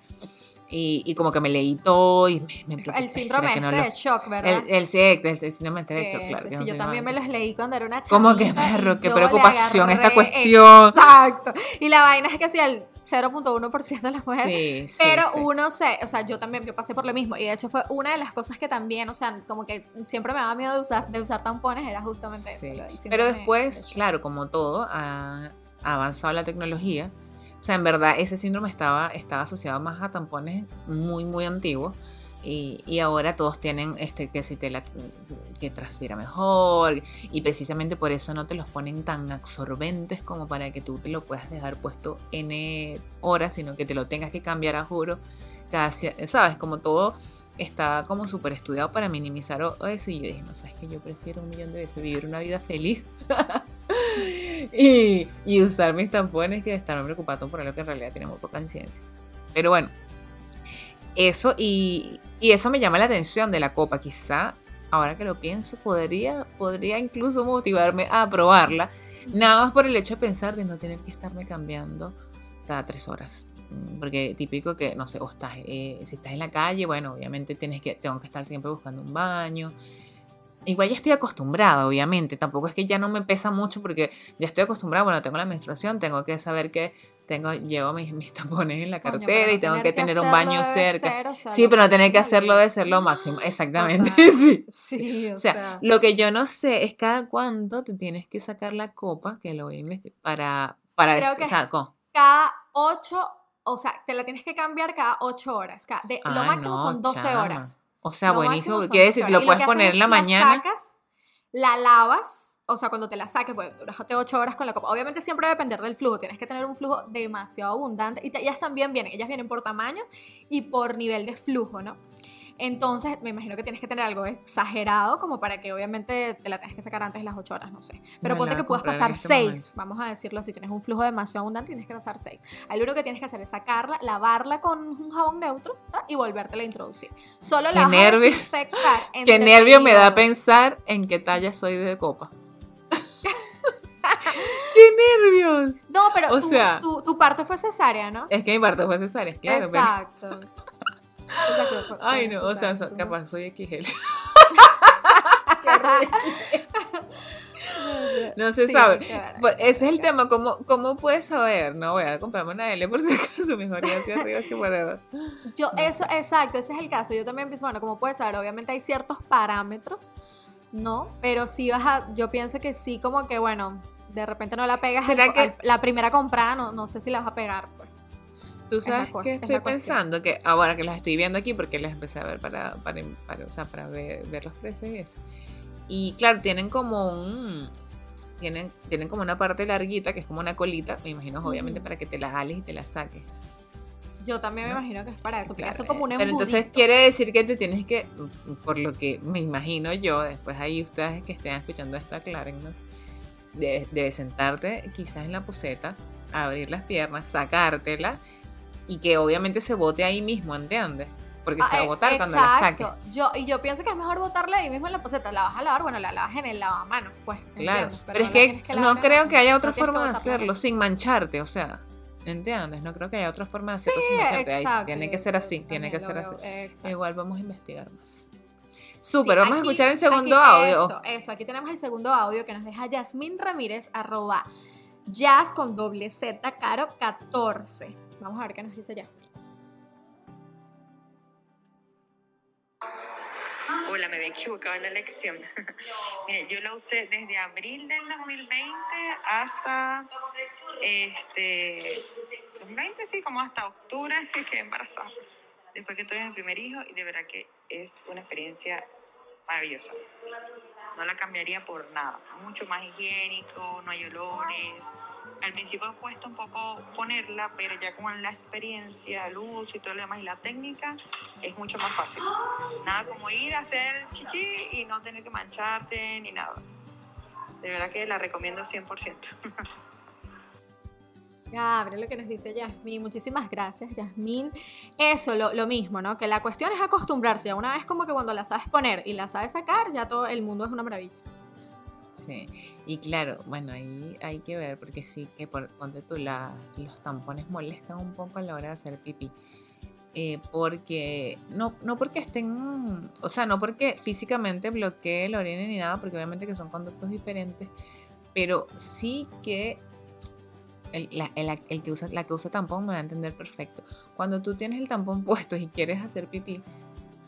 Y, y como que me leí todo y me, me El síndrome ¿será que no este lo- de shock, ¿verdad? el, el, el, el síndrome de hecho, Que claro. sí, yo también me los leí cuando era una chamita. Como que, perro, qué preocupación esta cuestión. Exacto. Y la vaina es que si el 0.1% de las mujeres Sí, sí, Pero sí. uno se, o sea, yo también, yo pasé por lo mismo y de hecho fue una de las cosas que también, o sea, como que siempre me daba miedo de usar, de usar tampones, era justamente eso. Pero de después, shock. claro, como todo, ha avanzado la tecnología. O sea, en verdad ese síndrome estaba, estaba asociado más a tampones muy, muy antiguos. Y, y ahora todos tienen este que si te la, que transpira mejor y precisamente por eso no te los ponen tan absorbentes como para que tú te lo puedas dejar puesto n horas sino que te lo tengas que cambiar a juro. Cada sabes como todo está como súper estudiado para minimizar eso y yo dije no sabes que yo prefiero un millón de veces vivir una vida feliz y, y usar mis tampones que estarme preocupando por algo que en realidad tiene muy poca conciencia pero bueno eso y, y eso me llama la atención de la copa. Quizá, ahora que lo pienso, podría, podría incluso motivarme a probarla. Nada más por el hecho de pensar de no tener que estarme cambiando cada tres horas. Mm, Porque típico que, no sé, o estás, eh, si estás en la calle, bueno, obviamente tienes que, tengo que estar siempre buscando un baño. Igual ya estoy acostumbrada, obviamente. Tampoco es que ya no me pesa mucho porque ya estoy acostumbrada. Bueno, tengo la menstruación, tengo que saber que tengo, llevo mis, mis tapones en la cartera y tengo que tener un baño cerca. Sí, pero no tener que hacerlo de- ser lo máximo. Exactamente. Total. Sí. Sí, o, O sea, sea, lo que yo no sé es cada cuánto te tienes que sacar la copa, que lo voy a investigar, para, para Creo que- o sea, cada 8, o sea, te la tienes que cambiar cada 8 horas. Cada- de- lo Ay, máximo no, son 12 chama. horas. O sea, Lo buenísimo. Quiere 12 decir, lo puedes poner en la mañana. sacas, la lavas, o sea, cuando te la saques, pues duraste 8 horas con la copa. Obviamente siempre va a depender del flujo, tienes que tener un flujo demasiado abundante. Y te- ellas también vienen, ellas vienen por tamaño y por nivel de flujo, ¿no? Entonces, me imagino que tienes que tener algo exagerado como para que obviamente te la tengas que sacar antes de las 8 horas, no sé. Pero Me ponte que puedas pasar este 6, momento. vamos a decirlo así, tienes un flujo demasiado abundante, tienes que pasar 6. Ahí lo único que tienes que hacer es sacarla, lavarla con un jabón neutro ¿tá? y volvértela a introducir. Solo la vas a desinfectar. Qué nervio me da pensar en qué talla soy de copa. ¡Qué nervios! No, pero O tu, sea- tu, tu parto fue cesárea, ¿no? Es que mi parto fue cesárea, claro. pero- Exacto. Ay, no, o sea, so- capaz soy XL. No se Sí, sabe. qué ese es el tema, ¿cómo, ¿cómo puedes saber? No voy a comprarme una L por si acaso, mejor ir hacia arriba que para abajo. Yo, eso, exacto, ese es el caso. Yo también pienso, bueno, como puedes saber, obviamente hay ciertos parámetros, ¿no? Pero sí vas a, yo pienso que sí, como que, bueno, de repente no la pegas. ¿Será al- que- al- la primera comprada, no, no sé si la vas a pegar. Pues. Tú Es sabes que es estoy cuestión. pensando que ahora que las estoy viendo aquí, porque las empecé a ver para, para, para, o sea, para ver, ver los precios y eso. Y claro, tienen como un. Tienen, tienen como una parte larguita que es como una colita, me imagino, obviamente, para que te la jales y te la saques. Yo también me ¿No? imagino que es para eso, porque Claro, eso es como un Pero embudito. entonces quiere decir que te tienes que, por lo que me imagino yo, después ahí ustedes que estén escuchando esto, aclárennos, de- debes sentarte quizás en la poseta, abrir las piernas, sacártela y que obviamente se bote ahí mismo, ¿entiendes? porque Ah, se va a eh, botar cuando la exacto. Yo, y yo pienso que es mejor botarla ahí mismo en la poseta. La vas a lavar, bueno, la lavas en el lavamanos, pues. ¿me Claro, pero, es que, no creo que haya otra forma de hacerlo sin mancharte, o sea, ¿entiendes? No creo que haya otra forma de hacerlo Sí, sin mancharte. Ahí exacto, tiene que ser así, tiene que ser así. exacto. Igual vamos a investigar más. Súper, Sí, vamos a escuchar el segundo aquí- audio. Eso, eso. Aquí tenemos el segundo audio que nos deja Yasmín Ramírez, arroba jazz con doble Z, caro 14. Vamos a ver qué nos dice Yasmín. Hola, me había equivocado en la elección. Mira, yo la usé desde abril del 2020 hasta este 2020, sí, como hasta octubre que quedé embarazada. Después que tuve mi primer hijo y de verdad que es una experiencia maravillosa. No la cambiaría por nada. Mucho más higiénico, no hay olores. Al principio cuesta un poco ponerla, pero ya con la experiencia, el uso y todo lo demás y la técnica, es mucho más fácil. Nada como ir a hacer chichi y no tener que mancharte ni nada. De verdad que la recomiendo 100%. Abre lo que nos dice Yasmín. Muchísimas gracias, Yasmín. Eso, lo, mismo, ¿no? Que la cuestión es acostumbrarse. Ya Una vez como que cuando la sabes poner y la sabes sacar, ya todo el mundo es una maravilla. Sí, y claro, bueno, ahí hay que ver, porque sí, que ponte tú, la, los tampones molestan un poco a la hora de hacer pipí. Eh, porque, no, no porque estén, o sea, no porque físicamente bloquee la orina ni nada, porque obviamente que son conductos diferentes, pero sí que el, la, el- el que usa, la que usa tampón me va a entender perfecto. Cuando tú tienes el tampón puesto y quieres hacer pipí,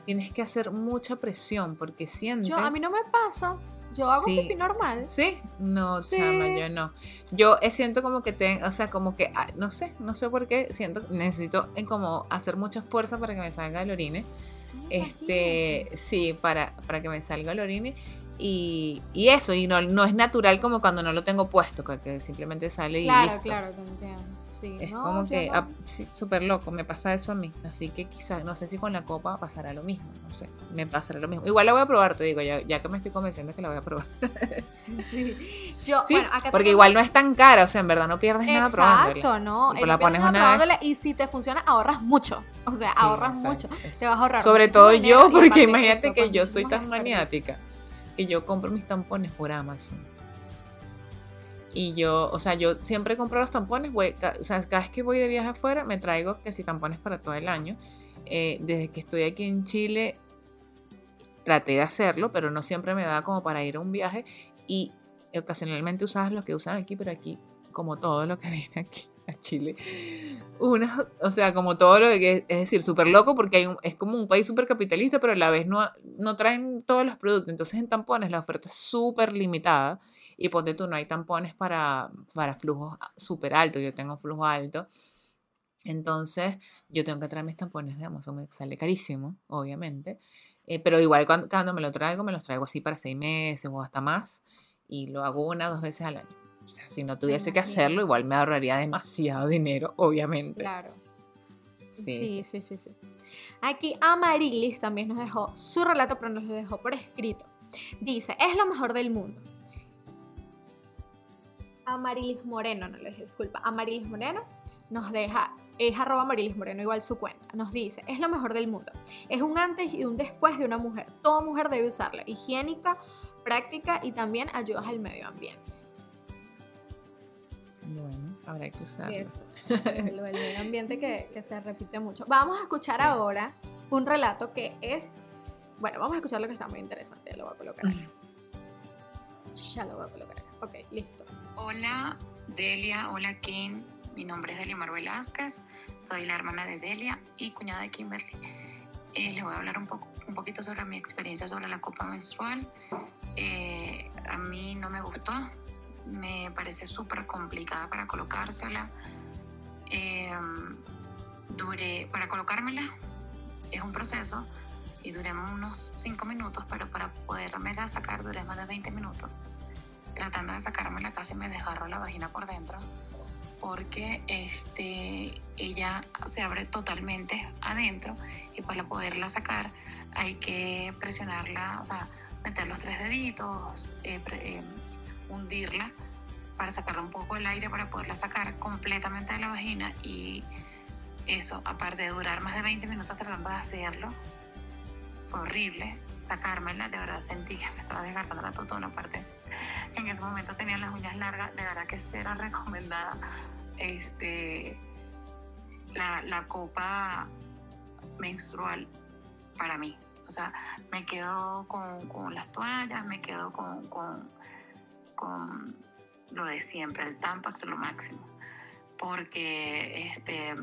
tienes que hacer mucha presión porque sientes... Yo, a mí no me pasa. Yo hago Sí. pipí normal. Sí, no, Sí. chama, yo no. Yo eh, siento como que tengo, o sea, como que, ah, no sé, no sé por qué, siento, necesito eh, como hacer mucha fuerza para que me salga el orine. Este, sí, para, para que me salga el orine. Y, y eso, y no, no es natural como cuando no lo tengo puesto, que- simplemente sale y Claro, listo. claro, te entiendo. Sí, Es no, como que, no. ah, sí, súper loco, me pasa eso a mí. Así que quizás, no sé si con la copa pasará lo mismo, no sé, me pasará lo mismo. Igual la voy a probar, te digo, ya, ya que me estoy convenciendo que la voy a probar. Sí. Yo, Sí, bueno, acá porque tenemos- igual no es tan cara, o sea, en verdad no pierdes nada probándola. Exacto, no. Eh, la pones nada una vez. Y si te funciona, ahorras mucho. O sea, ahorras exacto, mucho. Te vas a ahorrar. Sobre todo yo, porque imagínate eso, que pues, yo soy tan maniática que yo compro mis tampones por Amazon. Y yo, o sea, yo siempre compro los tampones, voy, o sea, cada vez que voy de viaje afuera me traigo que si tampones para todo el año. Eh, desde que estoy aquí en Chile traté de hacerlo, pero no siempre me da como para ir a un viaje y ocasionalmente usabas los que usan aquí, pero aquí, como todo lo que viene aquí a Chile, una, o sea, como todo lo que es decir, súper loco porque hay un- es como un país súper capitalista, pero a la vez no, traen todos los productos. Entonces en tampones la oferta es súper limitada y ponte tú, no hay tampones para, para flujos súper altos, yo tengo flujo alto. Entonces yo tengo que traer mis tampones de Amazon, me sale carísimo, obviamente. Eh, pero igual cuando, cuando me lo traigo, me los traigo así para seis meses o hasta más. Y lo hago una dos veces al año. O sea, si no tuviese que hacerlo, igual me ahorraría demasiado dinero, obviamente. Claro. Sí, Sí, sí, sí, sí. Aquí Amarilis también nos dejó su relato, pero nos lo dejó por escrito. Dice, es lo mejor del mundo. Amarilis Moreno, no le dije, disculpa. Amarilis Moreno nos deja, es arroba Amarilis Moreno, igual su cuenta. Nos dice, es lo mejor del mundo. Es un antes y un después de una mujer. Toda mujer debe usarla. Higiénica, práctica y también ayudas al medio ambiente. Bueno, habrá que usarlo. Eso, medio ambiente que, que se repite mucho. Vamos a escuchar Sí. ahora un relato que es, bueno, vamos a escuchar lo que está muy interesante, ya lo voy a colocar acá. Ya lo voy a colocar acá. Ok, listo. Hola Delia, hola Kim, mi nombre es Delia Mar Velázquez, soy la hermana de Delia y cuñada de Kimberly. Eh, les voy a hablar un, poco, un poquito sobre mi experiencia sobre la copa menstrual. Eh, a mí no me gustó, me parece súper complicada para colocársela. Eh, duré, para colocármela es un proceso y duré unos 5 minutos, pero para podérmela sacar duré más de 20 minutos tratando de sacármela casi me desgarró la vagina por dentro porque este, ella se abre totalmente adentro y para poderla sacar hay que presionarla, o sea, meter los tres deditos, eh, pre- eh, hundirla para sacarle un poco el aire para poderla sacar completamente de la vagina y eso, aparte de durar más de 20 minutos tratando de hacerlo, fue horrible sacármela, de verdad sentí que me estaba desgarrando la totona, aparte en ese momento tenía las uñas largas, de verdad que era recomendada este, la, la copa menstrual para mí. O sea, me quedo con, con las toallas, me quedo con, con, lo de siempre, el Tampax lo máximo. Porque este,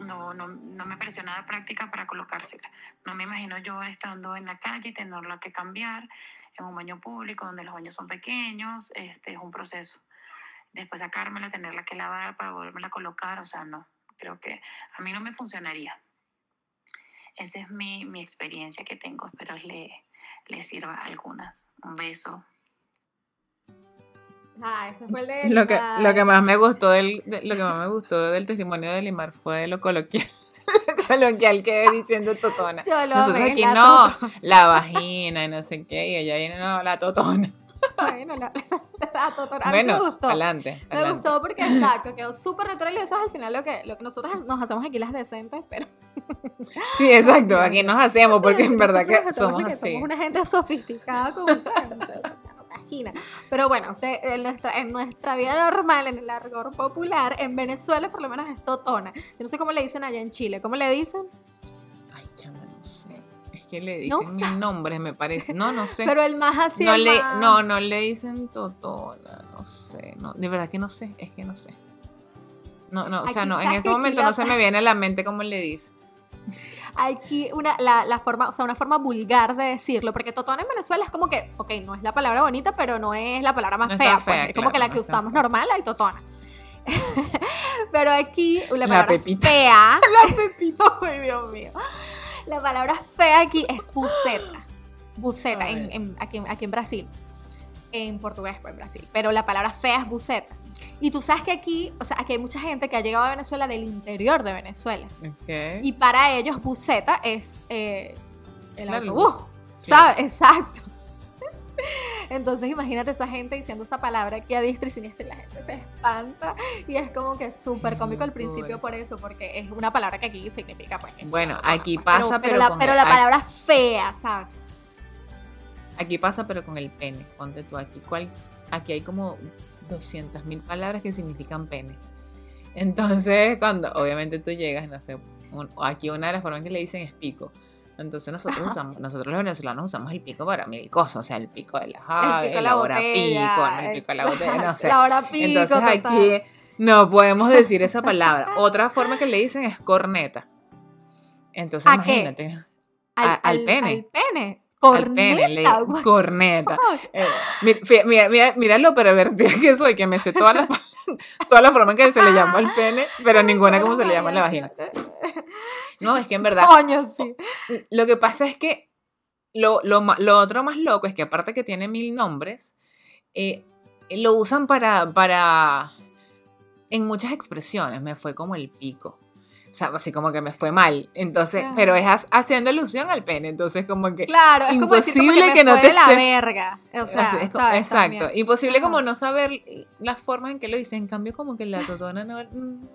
no, no, no, me pareció nada práctica para colocársela. No me imagino yo estando en la calle y tenerla que cambiar en un baño público donde los baños son pequeños. Este es un proceso. Después sacármela, tenerla que lavar para volverla a colocar, o sea, no. Creo que a mí no me funcionaría. Esa es mi, mi experiencia que tengo. Espero le, le sirva algunas. Un beso. Ah, ese fue el de Lo que, lo que más me gustó del, de- lo que más me gustó del testimonio de Limar fue lo coloquial, coloquial que diciendo totona. Yo lo Nosotros aquí la no, totona. la vagina y no sé qué, y ella viene, no, la totona. Bueno, la, la totona. A mí Bueno, me gustó. adelante, Me adelante. gustó porque, exacto, quedó súper natural y eso es al final lo que, lo que nosotros nos hacemos aquí las decentes, pero... Sí, exacto, aquí nos hacemos porque en verdad que somos así. Somos una gente sofisticada como ustedes, muchachos, no. Pero bueno, en, nuestra, en nuestra vida normal, en el argor popular, en Venezuela por lo menos es totona. Yo no sé cómo le dicen allá en Chile. ¿Cómo le dicen? Ay, chama, no sé. Es que le No dicen mil nombres, me parece. No, no sé. Pero el más así. no le, más- no, no le dicen totona, no sé. No, de verdad que no sé, es que no sé. No, no, o sea, Aquí, no, en ¿sabes este momento no se me viene a la mente cómo le dice. Aquí una, la, la forma, o sea, una forma vulgar de decirlo, porque totona en Venezuela es como que, ok, no es la palabra bonita, pero no es la palabra más No fea, pues, fea, es como claro, que la no que está usamos fea. normal, hay totona. pero aquí la La palabra pepita. fea, la pepita, ay Dios mío, la palabra fea aquí es buceta, buceta, en, en- aquí, aquí en Brasil, en portugués pues en Brasil, pero la palabra fea es buceta. Y tú sabes que aquí, o sea, aquí hay mucha gente que ha llegado a Venezuela del interior de Venezuela. Ok. Y para ellos, buceta es eh, el La autobús. luz. Sí. ¿Sabes? Exacto. Entonces imagínate esa gente diciendo esa palabra aquí a diestra y siniestra y la gente se espanta y es como que súper cómico al principio por eso, porque es una palabra que aquí significa pues eso, Bueno, aquí pues. pasa, pero la, pero el- la aquí- palabra fea, ¿sabes? Aquí pasa, pero con el pene. Ponte tú aquí. ¿cuál? Aquí hay como 200 mil palabras que significan pene. Entonces, cuando obviamente tú llegas, no sé, un- aquí una de las formas que le dicen es pico. Entonces nosotros usamos, nosotros los venezolanos usamos el pico para mil cosas, o sea, el pico de las aves, el la hora botella. pico, el pico de la botella, no sé. La hora pico. Entonces total. aquí no podemos decir esa palabra. Otra forma que le dicen es corneta. Entonces ¿A qué? imagínate. al, a- al pene. Al pene. Al Corneta. pene, le- corneta. fuck? Eh, Mira, mira, mira lo pervertida que soy, que me sé todas las todas las formas que se le llama al pene, pero ninguna como se le llama a la vagina. No, es que en verdad, Coño, sí. lo que pasa es que lo, lo otro más loco es que aparte que tiene mil nombres, eh, lo usan para, para, en muchas expresiones, me fue como el pico. O sea, así como que me fue mal. Entonces, pero es ha- haciendo alusión al pene. Entonces, como que Claro, es como decir como Imposible que, que me no fue te de la se- verga. O sea, Así es co- ¿sabes? exacto. También. Imposible como no saber las formas en que lo dicen. En cambio, como que la totona no, mm,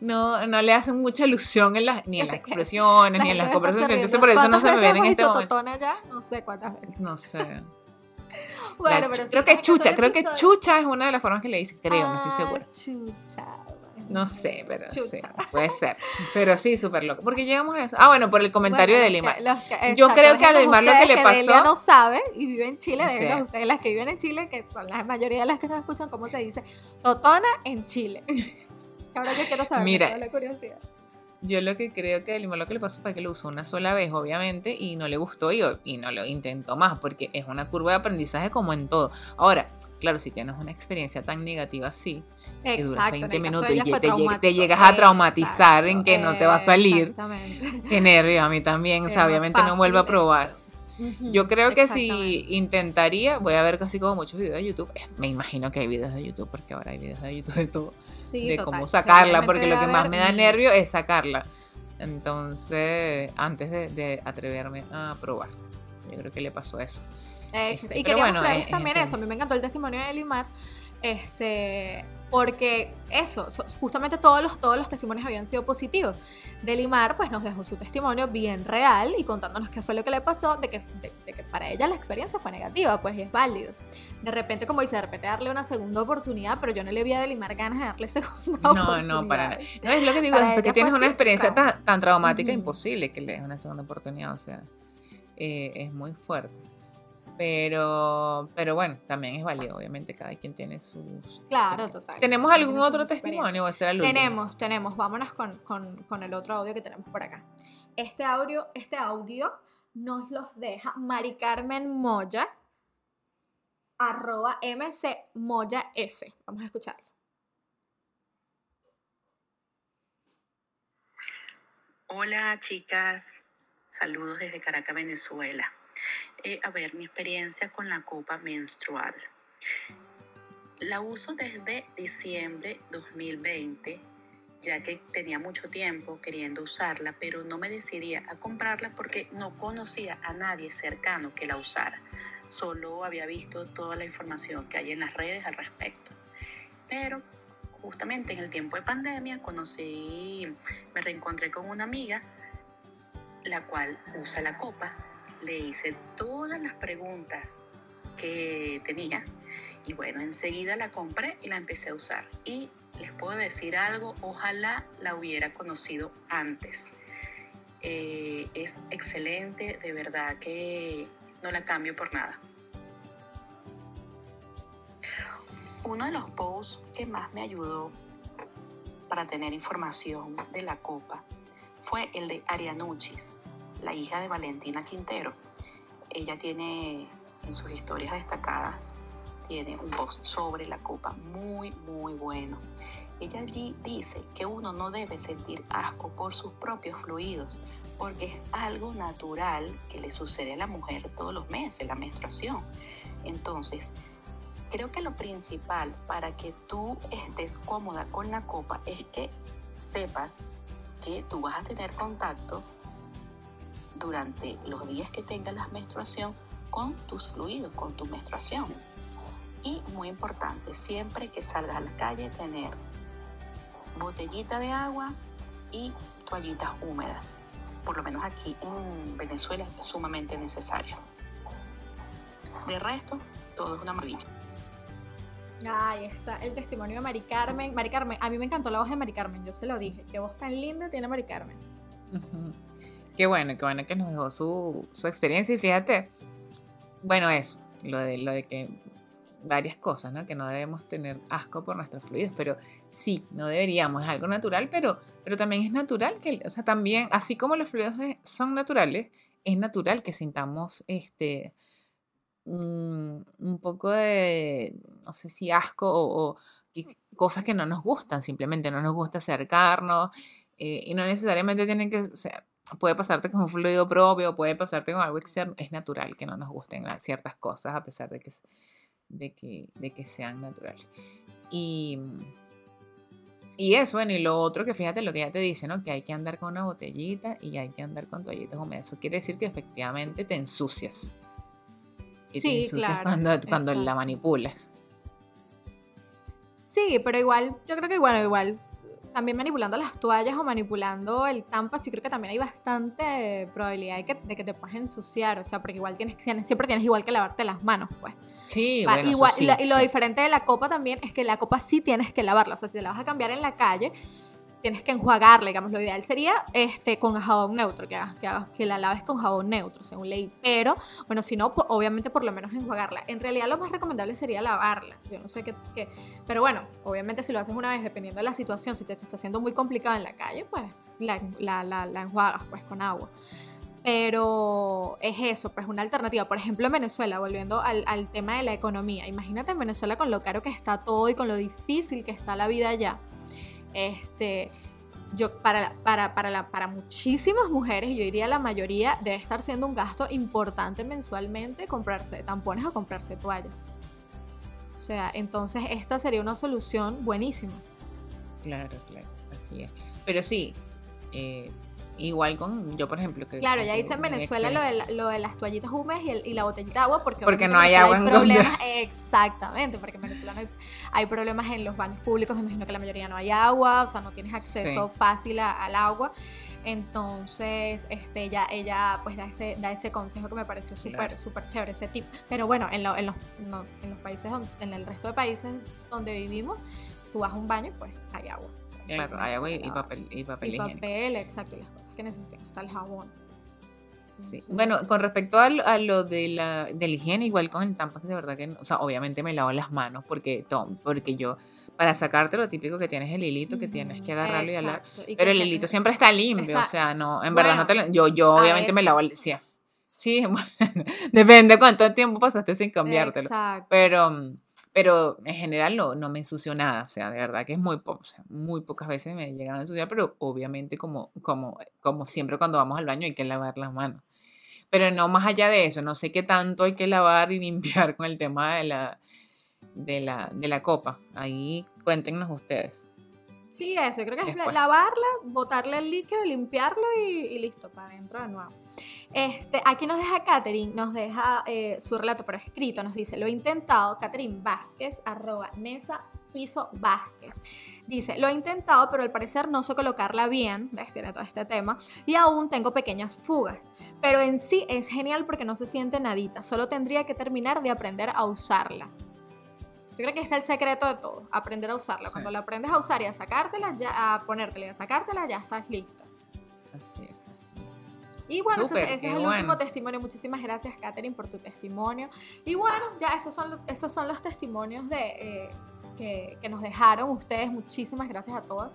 no, no le hacen mucha alusión en las, ni en las expresiones, La ni en las conversaciones. Entonces, por eso no se me ¿Cuántas viene en este momento. totona ya? No sé cuántas veces. No sé. Bueno, La pero sí, creo que chucha, creo que chucha es una de las formas que le dicen. Creo, no estoy Ah, segura. chucha. No sé, pero sí, puede ser. Pero sí, súper loco. Porque llegamos a eso. Ah, bueno, por el comentario Bueno, de Lima. los Yo creo que a Limar lo que le pasó- no sabe y vive en Chile, Sí. déjenos ustedes las que viven en Chile, que son la mayoría de las que nos escuchan, cómo se dice totona en Chile. Ahora yo quiero saber, Mira. la curiosidad. Yo lo que creo que a Lima lo que le pasó fue que lo usó una sola vez, obviamente, y no le gustó y, y no lo intentó más, porque es una curva de aprendizaje como en todo. Ahora, claro, si tienes una experiencia tan negativa así, que duras Exacto, en 20 el caso minutos y te, lleg- llegas a traumatizar en que no te va a salir, Exactamente. qué nervio, a mí también, o sea, obviamente no vuelvo a probar. eso. Yo creo que si intentaría, voy a ver casi como muchos videos de YouTube, eh, me imagino que hay videos de YouTube, porque ahora hay videos de YouTube de todo, Sí, de total, cómo sacarla, porque lo que más me da nervio es sacarla. Entonces, antes de, de atreverme a probar, yo creo que le pasó eso. Exacto. Este, y quería bueno, mostrarles es- también es eso. A mí me encantó el testimonio de Limar. Este, porque eso, so- justamente todos los, todos los testimonios habían sido positivos. Delimar pues nos dejó su testimonio bien real y contándonos qué fue lo que le pasó, de que, de, de que para ella la experiencia fue negativa, pues y es válido. De repente, como dice, de repente darle una segunda oportunidad, pero yo no le vi a Delimar ganas de darle segunda No, oportunidad. no, para. No, es lo que digo, Para después que ella tienes una experiencia tan, tan traumática, Ujú. imposible que le des una segunda oportunidad, o sea, eh, es muy fuerte. Pero, pero bueno, también es válido, obviamente, cada quien tiene sus... Claro, total. ¿Tenemos algún tiene otro testimonio o este era el último? Tenemos, tenemos. Vámonos con, con- con el otro audio que tenemos por acá. Este audio, este audio nos los deja Mari Carmen Moya, arroba MC Moya S. Vamos a escucharlo. Hola chicas, saludos desde Caracas, Venezuela. Eh, a ver, mi experiencia con la copa menstrual. La uso desde diciembre 2020, ya que tenía mucho tiempo queriendo usarla, pero no me decidía a comprarla porque no conocía a nadie cercano que la usara. Solo había visto toda la información que hay en las redes al respecto. Pero justamente en el tiempo de pandemia conocí, me reencontré con una amiga, la cual usa la copa. Le hice todas las preguntas que tenía y bueno, enseguida la compré y la empecé a usar. Y les puedo decir algo, ojalá la hubiera conocido antes. Eh, es excelente, de verdad que no la cambio por nada. Uno de los posts que más me ayudó para tener información de la copa fue el de Arianuchis, la hija de Valentina Quintero. Ella tiene en sus historias destacadas, tiene un post sobre la copa muy, muy bueno. Ella allí dice que uno no debe sentir asco por sus propios fluidos, porque es algo natural que le sucede a la mujer todos los meses, la menstruación. Entonces, creo que lo principal para que tú estés cómoda con la copa es que sepas que tú vas a tener contacto durante los días que tengas la menstruación con tus fluidos, con tu menstruación. Y muy importante, siempre que salgas a la calle, tener botellita de agua y toallitas húmedas. Por lo menos aquí en Venezuela es sumamente necesario. De resto, todo es una maravilla. Ahí está el testimonio de Mari Carmen. Mari Carmen, a mí me encantó la voz de Mari Carmen, yo se lo dije. Qué voz tan linda tiene Mari Carmen. Qué bueno, qué bueno que nos dejó su, su experiencia y fíjate, bueno, eso, lo de, lo de que varias cosas, ¿no? Que no debemos tener asco por nuestros fluidos, pero sí, no deberíamos, es algo natural, pero, pero también es natural que, o sea, también, así como los fluidos son naturales, es natural que sintamos este un, poco de, no sé si asco o, cosas que no nos gustan, simplemente no nos gusta acercarnos eh, y no necesariamente tienen que, o sea, puede pasarte con un fluido propio, puede pasarte con algo externo, es natural que no nos gusten ciertas cosas a pesar de que, de que, de que sean naturales. Y, y eso, bueno, y lo otro que fíjate lo que ya te dice, ¿no? Que hay que andar con una botellita y hay que andar con toallitas húmedas. Eso quiere decir que efectivamente te ensucias. Sí, te ensucias claro, cuando, cuando la manipulas. Sí, pero igual, yo creo que bueno, igual también manipulando las toallas o manipulando el Tampax, yo creo que también hay bastante probabilidad de que, de que te puedas ensuciar, o sea, porque igual tienes, siempre tienes igual que lavarte las manos, pues. Sí, Va, bueno, eso igual, sí, y, la- y lo diferente de la copa también es que la copa sí tienes que lavarla, o sea, si la vas a cambiar en la calle, tienes que enjuagarla, digamos, lo ideal sería este, con jabón neutro, que, hagas- que, que la laves con jabón neutro, según ley, pero, bueno, si no, obviamente por lo menos enjuagarla. En realidad lo más recomendable sería lavarla, yo no sé qué, qué- pero bueno, obviamente si lo haces una vez, dependiendo de la situación, si te, te está haciendo muy complicado en la calle, pues la, la, la- la enjuagas pues con agua. Pero es eso, pues una alternativa. Por ejemplo, en Venezuela, volviendo al, al tema de la economía. Imagínate en Venezuela con lo caro que está todo y con lo difícil que está la vida allá. Este, yo, para, para, para, la, para muchísimas mujeres, yo diría la mayoría, debe estar siendo un gasto importante mensualmente comprarse tampones o comprarse toallas. O sea, entonces esta sería una solución buenísima. Claro, claro, así es. Pero sí, eh, igual con yo, por ejemplo. Que, Claro, ya dice en Venezuela lo de, lo de las toallitas húmedas y, el- y la botellita de agua porque, Porque no hay agua Venezuela en problemas, Exactamente, porque en Venezuela no hay, hay problemas en los baños públicos, me imagino que la mayoría no hay agua, o sea, no tienes acceso fácil a- al agua. Entonces, este, ella, ella pues da ese, da ese consejo que me pareció súper, Claro. súper chévere, ese tip. Pero bueno, en, lo- en los, no- en los países, donde- en el resto de países donde vivimos, tú vas a un baño y pues hay agua. Claro, hay agua y, y Agua. papel, y papel Y higiénico. papel, exacto, y las cosas que necesitan, hasta el jabón. Sí. Bueno, con respecto a, lo- a lo de la, de la higiene, igual con el tampón, de verdad que, no- o sea, obviamente me lavo las manos porque, to- porque yo, para sacarte lo típico que tienes el hilito, que tienes que agarrarlo y hablar. Pero el hilito siempre está limpio, Está- o sea, no, en verdad no te lo- yo, yo obviamente me lavo el, sí, sí, bueno, depende cuánto tiempo pasaste sin cambiártelo. Exacto. Pero, mm, pero en general no, no me ensucio nada, o sea, de verdad que es muy poco, sea, muy pocas veces me llegan a ensuciar, pero obviamente como, como, como siempre cuando vamos al baño hay que lavar las manos. Pero no más allá de eso, no sé qué tanto hay que lavar y limpiar con el tema de la, de la, de la copa. Ahí cuéntenos ustedes. Sí, eso, creo que es lavarla, botarle el líquido, limpiarlo y, y listo, para adentro de nuevo. Este, aquí nos deja Katherine, nos deja eh, su relato por escrito, nos dice, lo he intentado, Katherine Vázquez, arroba Nesa Piso Vázquez. Dice, lo he intentado, pero al parecer no sé colocarla bien, tiene todo este tema, y aún tengo pequeñas fugas. Pero en sí es genial porque no se siente nadita, solo tendría que terminar de aprender a usarla. Yo creo que está el secreto de todo, aprender a usarla. Sí. Cuando la aprendes a usar y a sacártela, ya, a ponértela y a sacártela, ya estás es, así es. Y bueno, ese- Súper, ese, qué es el bueno. último testimonio. Muchísimas gracias, Katherine, por tu testimonio. Y bueno, ya esos son, esos son los testimonios de, eh, que, que nos dejaron ustedes. Muchísimas gracias a todas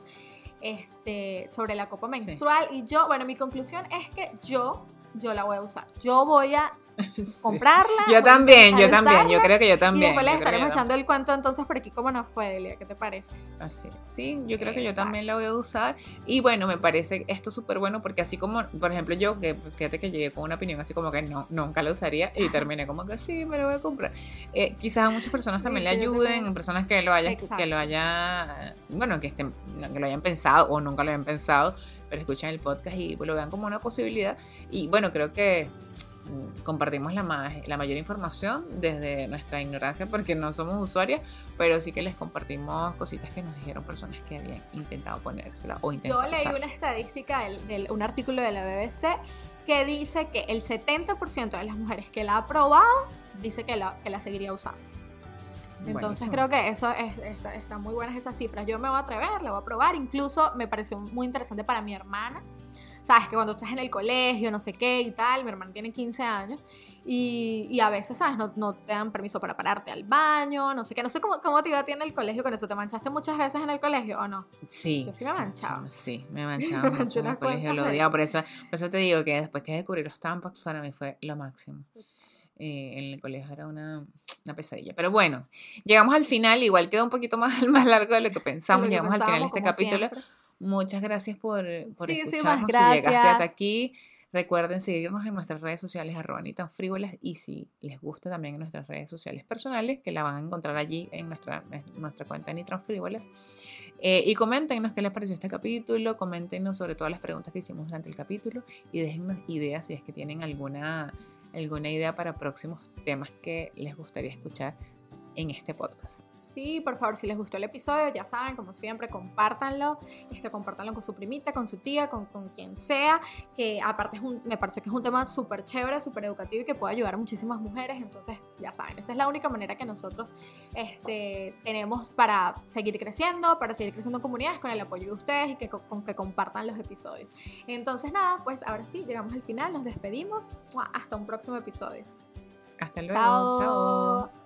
este, sobre la copa Sí. menstrual. Y yo, bueno, mi conclusión es que yo, yo la voy a usar. Yo voy a comprarla. Yo también, yo también, yo creo que yo Y también. después les estaremos echando el cuento entonces por aquí cómo nos fue, Delia. ¿Qué te parece? Así. Sí, yo creo que yo también la voy a usar. Y bueno, me parece esto súper bueno porque así como, por ejemplo, yo, que fíjate que llegué con una opinión así como que no, nunca la usaría y terminé como que sí, me lo voy a comprar. Eh, quizás a muchas personas también le Sí, yo ayuden, personas que lo hayan, Exacto. que lo haya, bueno, que estén, que lo hayan pensado o nunca lo hayan pensado, pero escuchen el podcast y pues, lo vean como una posibilidad. Y bueno, creo que compartimos la, más, la mayor información desde nuestra ignorancia porque no somos usuarias, pero sí que les compartimos cositas que nos dijeron personas que habían intentado ponérsela o Yo intentado leí usarla. una estadística del, del- un artículo de la BBC que dice que el 70% de las mujeres que la ha probado dice que la, que la seguiría usando. Entonces Buenísimo. creo que eso es, está, están muy buenas esas cifras. Yo me voy a atrever, la voy a probar. Incluso me pareció muy interesante para mi hermana. Sabes que cuando estás en el colegio, no sé qué y tal, mi hermana tiene 15 años y, y a veces, ¿sabes? No, no te dan permiso para pararte al baño, no sé qué. No sé cómo, cómo te iba a ti en el colegio con eso. ¿Te manchaste muchas veces en el colegio o no? Sí. Yo sí me manchaba. Sí, me manchaba Me mucho en el colegio, lo odiaba. Por eso, por eso te digo que después que descubrí los tampons, para mí fue lo máximo. Eh, en el colegio era una, una pesadilla. Pero bueno, llegamos al final, igual quedó un poquito más, más largo de lo que pensamos. Lo que llegamos al final de este capítulo. siempre. Muchas gracias por, por Muchísimas escucharnos. Si llegaste hasta gracias. aquí, recuerden seguirnos en nuestras redes sociales, arroba ni tan frívolas. Y si les gusta también en nuestras redes sociales personales, que la van a encontrar allí en nuestra, en nuestra cuenta ni tan frívolas. Eh, y coméntenos qué les pareció este capítulo, coméntenos sobre todas las preguntas que hicimos durante el capítulo y déjennos ideas si es que tienen alguna, alguna idea para próximos temas que les gustaría escuchar en este podcast. Sí, por favor, si les gustó el episodio, ya saben, como siempre, compártanlo. Este, compártanlo con su primita, con su tía, con, con quien sea. Que aparte es un, me parece que es un tema súper chévere, súper educativo y que puede ayudar a muchísimas mujeres. Entonces, ya saben, esa es la única manera que nosotros este, tenemos para seguir creciendo, para seguir creciendo en comunidades con el apoyo de ustedes y que, co- con que compartan los episodios. Entonces, nada, pues ahora sí, llegamos al final, nos despedimos. Hasta un próximo episodio. Hasta luego. Chao. Chao.